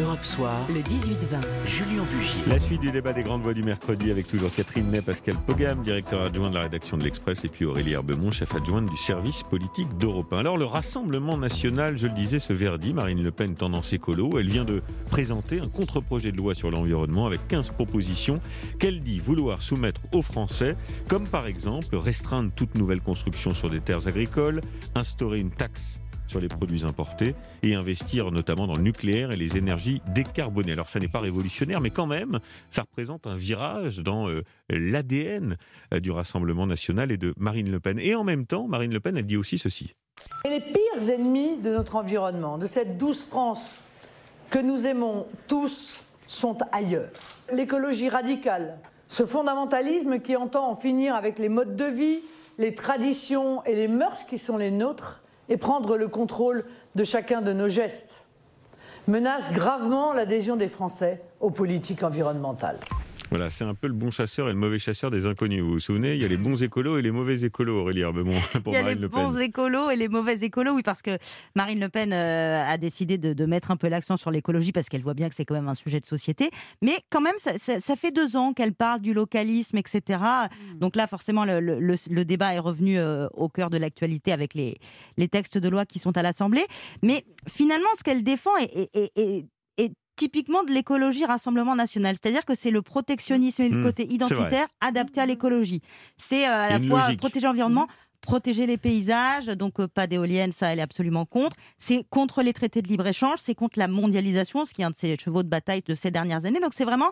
Europe Soir, le 18-20, Julien Bugier. La suite du débat des grandes voix du mercredi avec toujours Catherine Ney, Pascal Pogam, directeur adjoint de la rédaction de l'Express, et puis Aurélie Herbemont, chef adjointe du service politique d'Europe 1. Alors le Rassemblement national, je le disais, ce verdi, Marine Le Pen tendance écolo, elle vient de présenter un contre-projet de loi sur l'environnement avec 15 propositions qu'elle dit vouloir soumettre aux Français, comme par exemple restreindre toute nouvelle construction sur des terres agricoles, instaurer une taxe sur les produits importés et investir notamment dans le nucléaire et les énergies décarbonées. Alors ça n'est pas révolutionnaire, mais quand même, ça représente un virage dans euh, l'ADN euh, du Rassemblement national et de Marine Le Pen. Et en même temps, Marine Le Pen, elle dit aussi ceci. Et les pires ennemis de notre environnement, de cette douce France que nous aimons tous, sont ailleurs. L'écologie radicale, ce fondamentalisme qui entend en finir avec les modes de vie, les traditions et les mœurs qui sont les nôtres, et prendre le contrôle de chacun de nos gestes menace gravement l'adhésion des Français aux politiques environnementales. Voilà, c'est un peu le bon chasseur et le mauvais chasseur des inconnus. Vous vous souvenez, il y a les bons écolos et les mauvais écolos, Aurélie Herbemont, pour Il y a Marine les Le Pen. bons écolos et les mauvais écolos, oui, parce que Marine Le Pen euh, a décidé de, de mettre un peu l'accent sur l'écologie parce qu'elle voit bien que c'est quand même un sujet de société. Mais quand même, ça, ça- ça fait deux ans qu'elle parle du localisme, etc. Hmm. Donc là, forcément, le, le- le- le débat est revenu euh, au cœur de l'actualité avec les, les textes de loi qui sont à l'Assemblée. Mais finalement, ce qu'elle défend est, est- est- est- est typiquement de l'écologie Rassemblement National. C'est-à-dire que c'est le protectionnisme et le Mmh, côté identitaire adapté à l'écologie. C'est euh, à la fois logique. protéger l'environnement, protéger les paysages, donc euh, pas d'éoliennes, ça elle est absolument contre. C'est contre les traités de libre-échange, c'est contre la mondialisation, ce qui est un de ses chevaux de bataille de ces dernières années. Donc c'est vraiment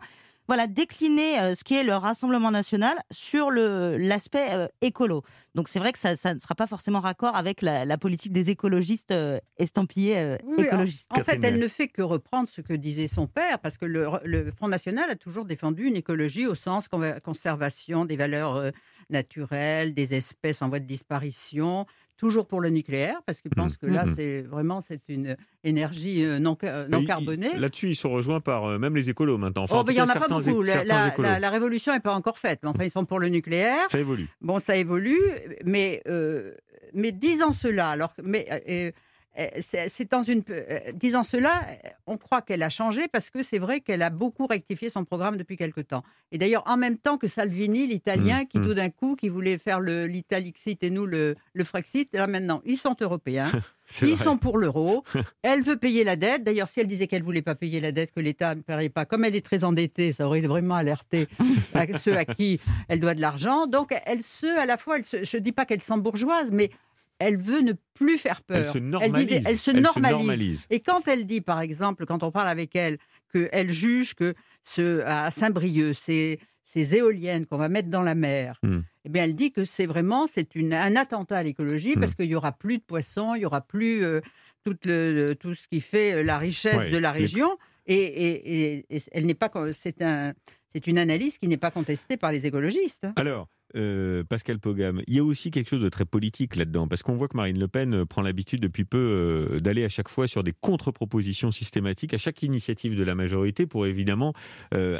voilà, décliner euh, ce qui est le Rassemblement national sur l'aspect euh, écolo. Donc c'est vrai que ça, ça ne sera pas forcément raccord avec la, la politique des écologistes euh, estampillés euh, Oui, écologistes. En fait, elle ne fait que reprendre ce que disait son père, parce que le, le Front National a toujours défendu une écologie au sens conservation des valeurs euh, naturelles, des espèces en voie de disparition, toujours pour le nucléaire, parce qu'il pense que là, Mhm. c'est vraiment c'est une énergie euh, non, ca- non carbonée. Là-dessus, ils sont rejoints par euh, même les écolos maintenant. Enfin, Oh, en ben, il n'y en a pas beaucoup. La, la- écolos. la- la révolution n'est pas encore faite. Mais enfin, ils sont pour le nucléaire. Ça évolue. Bon, ça évolue, mais, euh, mais disant cela, alors, mais euh, euh, c'est c'est dans une. euh, disant cela, euh, on croit qu'elle a changé parce que c'est vrai qu'elle a beaucoup rectifié son programme depuis quelque temps. Et d'ailleurs, en même temps que Salvini, l'Italien, Mmh, qui mmh. tout d'un coup, qui voulait faire l'Italixit et nous le, le Frexit, là maintenant, ils sont européens. Ils vrai. sont pour l'euro. Elle veut payer la dette. D'ailleurs, si elle disait qu'elle voulait pas payer la dette, que l'État ne paierait pas, comme elle est très endettée, ça aurait vraiment alerté à ceux à qui elle doit de l'argent. Donc, elle se, à la fois, elle se- je ne dis pas qu'elle s'embourgeoise, mais elle veut ne plus faire peur. Elle se dit normalise. des- elle se Elle se normalise. Et quand elle dit, par exemple, quand on parle avec elle, qu'elle juge que ce, à Saint-Brieuc, ces, ces éoliennes qu'on va mettre dans la mer, Hmm. eh bien, elle dit que c'est vraiment c'est une, un attentat à l'écologie Hmm. parce qu'il y aura plus de poissons, il y aura plus euh, tout, le, tout ce qui fait euh, la richesse Ouais, de la les- région. Et, et- et- et elle n'est pas, c'est un, c'est une analyse qui n'est pas contestée par les écologistes. Alors, euh, Pascal Pogam, il y a aussi quelque chose de très politique là-dedans, parce qu'on voit que Marine Le Pen euh, prend l'habitude depuis peu euh, d'aller à chaque fois sur des contre-propositions systématiques à chaque initiative de la majorité pour évidemment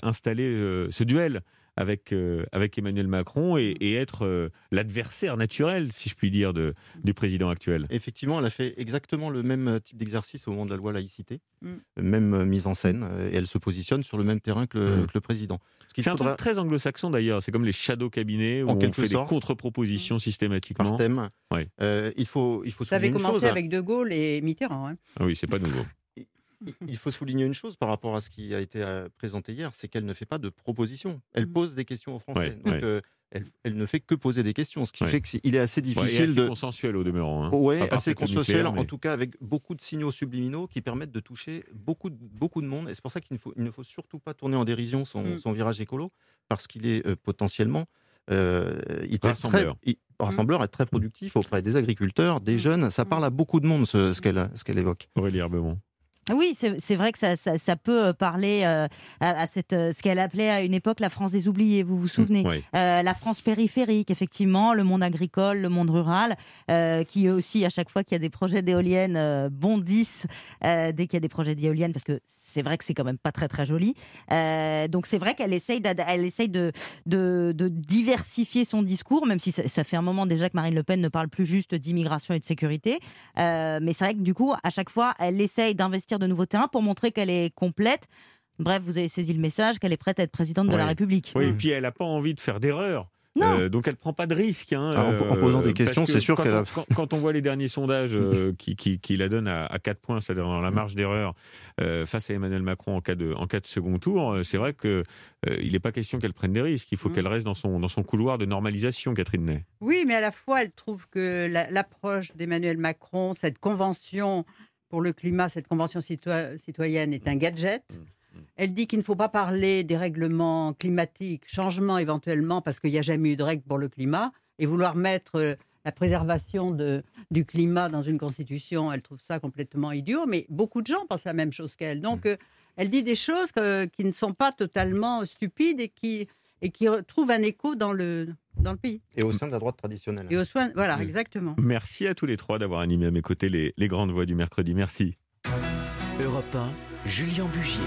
installer ce duel avec, euh, avec Emmanuel Macron et, et être euh, l'adversaire naturel, si je puis dire, de, du président actuel. Effectivement, elle a fait exactement le même euh, type d'exercice au moment de la loi laïcité, Mm. même mise en scène, et elle se positionne sur le même terrain que le, Mm. que le président. Ce C'est un truc très anglo-saxon d'ailleurs, c'est comme les shadow cabinets où En on fait sorte. des contre-propositions systématiquement. par thème. Ouais. Euh, il faut, il faut Ça avait commencé chose. hein. avec De Gaulle et Mitterrand. hein. Ah oui, c'est pas nouveau. Il- faut souligner une chose par rapport à ce qui a été euh, présenté hier, c'est qu'elle ne fait pas de propositions. Elle Mm. pose des questions aux Français. Ouais, Donc, ouais. euh, elle, elle ne fait que poser des questions, ce qui Ouais. fait qu'il est assez Ouais, et difficile assez de. consensuel au demeurant. hein. Part assez consensuel, nucléaire, en tout cas avec beaucoup de signaux subliminaux qui permettent de toucher beaucoup de, beaucoup de monde. Et c'est pour ça qu'il ne faut, il ne faut surtout pas tourner en dérision son, Mm. son virage écolo, parce qu'il est euh, potentiellement. euh, il peut être très, Rassembleur. il- rassembleur, être très productif auprès des agriculteurs, des jeunes. Ça parle à beaucoup de monde, ce, ce qu'elle ce qu'elle évoque. Aurélie Herbemont. Oui, c'est vrai que ça, ça- ça peut euh, parler euh, à, à cette, euh, ce qu'elle appelait à une époque la France des oubliés, vous vous souvenez? Euh, La France périphérique, effectivement, le monde agricole, le monde rural, euh, qui eux aussi, à chaque fois qu'il y a des projets d'éoliennes, bondissent dès qu'il y a des projets d'éoliennes, parce que c'est vrai que c'est quand même pas très très joli. Donc c'est vrai qu'elle essaye, elle essaye de, de, de diversifier son discours, même si ça, ça fait un moment déjà que Marine Le Pen ne parle plus juste d'immigration et de sécurité. Mais c'est vrai que du coup, à chaque fois, elle essaye d'investir conquérir de nouveaux terrains pour montrer qu'elle est complète. Bref, vous avez saisi le message qu'elle est prête à être présidente de la. République. Oui, et puis elle n'a pas envie de faire d'erreur. Non. Euh, donc elle prend pas de risque. hein, Ah, en- en posant des questions, que c'est sûr quand qu'elle on- a- Quand, quand on voit les derniers sondages euh, qui, qui, qui la donnent à, à 4 points, c'est-à-dire dans la marge d'erreur, euh, face à Emmanuel Macron en cas de, en cas de second tour, euh, c'est vrai que euh, il n'est pas question qu'elle prenne des risques. Il faut Mm. qu'elle reste dans son, dans son couloir de normalisation, Catherine Ney. Oui, mais à la fois, elle trouve que la- l'approche d'Emmanuel Macron, cette convention pour le climat, cette convention citoy- citoyenne est un gadget. Elle dit qu'il ne faut pas parler des règlements climatiques, changements éventuellement, parce qu'il n'y a jamais eu de règles pour le climat, et vouloir mettre euh, la préservation de- du climat dans une constitution, elle trouve ça complètement idiot, mais beaucoup de gens pensent la même chose qu'elle. Donc, euh, elle dit des choses que- qui ne sont pas totalement stupides et qui, et qui trouvent un écho dans le, dans le pays. Et au sein de la droite traditionnelle. Et aux soins, voilà, Oui. exactement. Merci à tous les trois d'avoir animé à mes côtés les, les grandes voix du mercredi. Merci. Europe 1, Julien Bugier.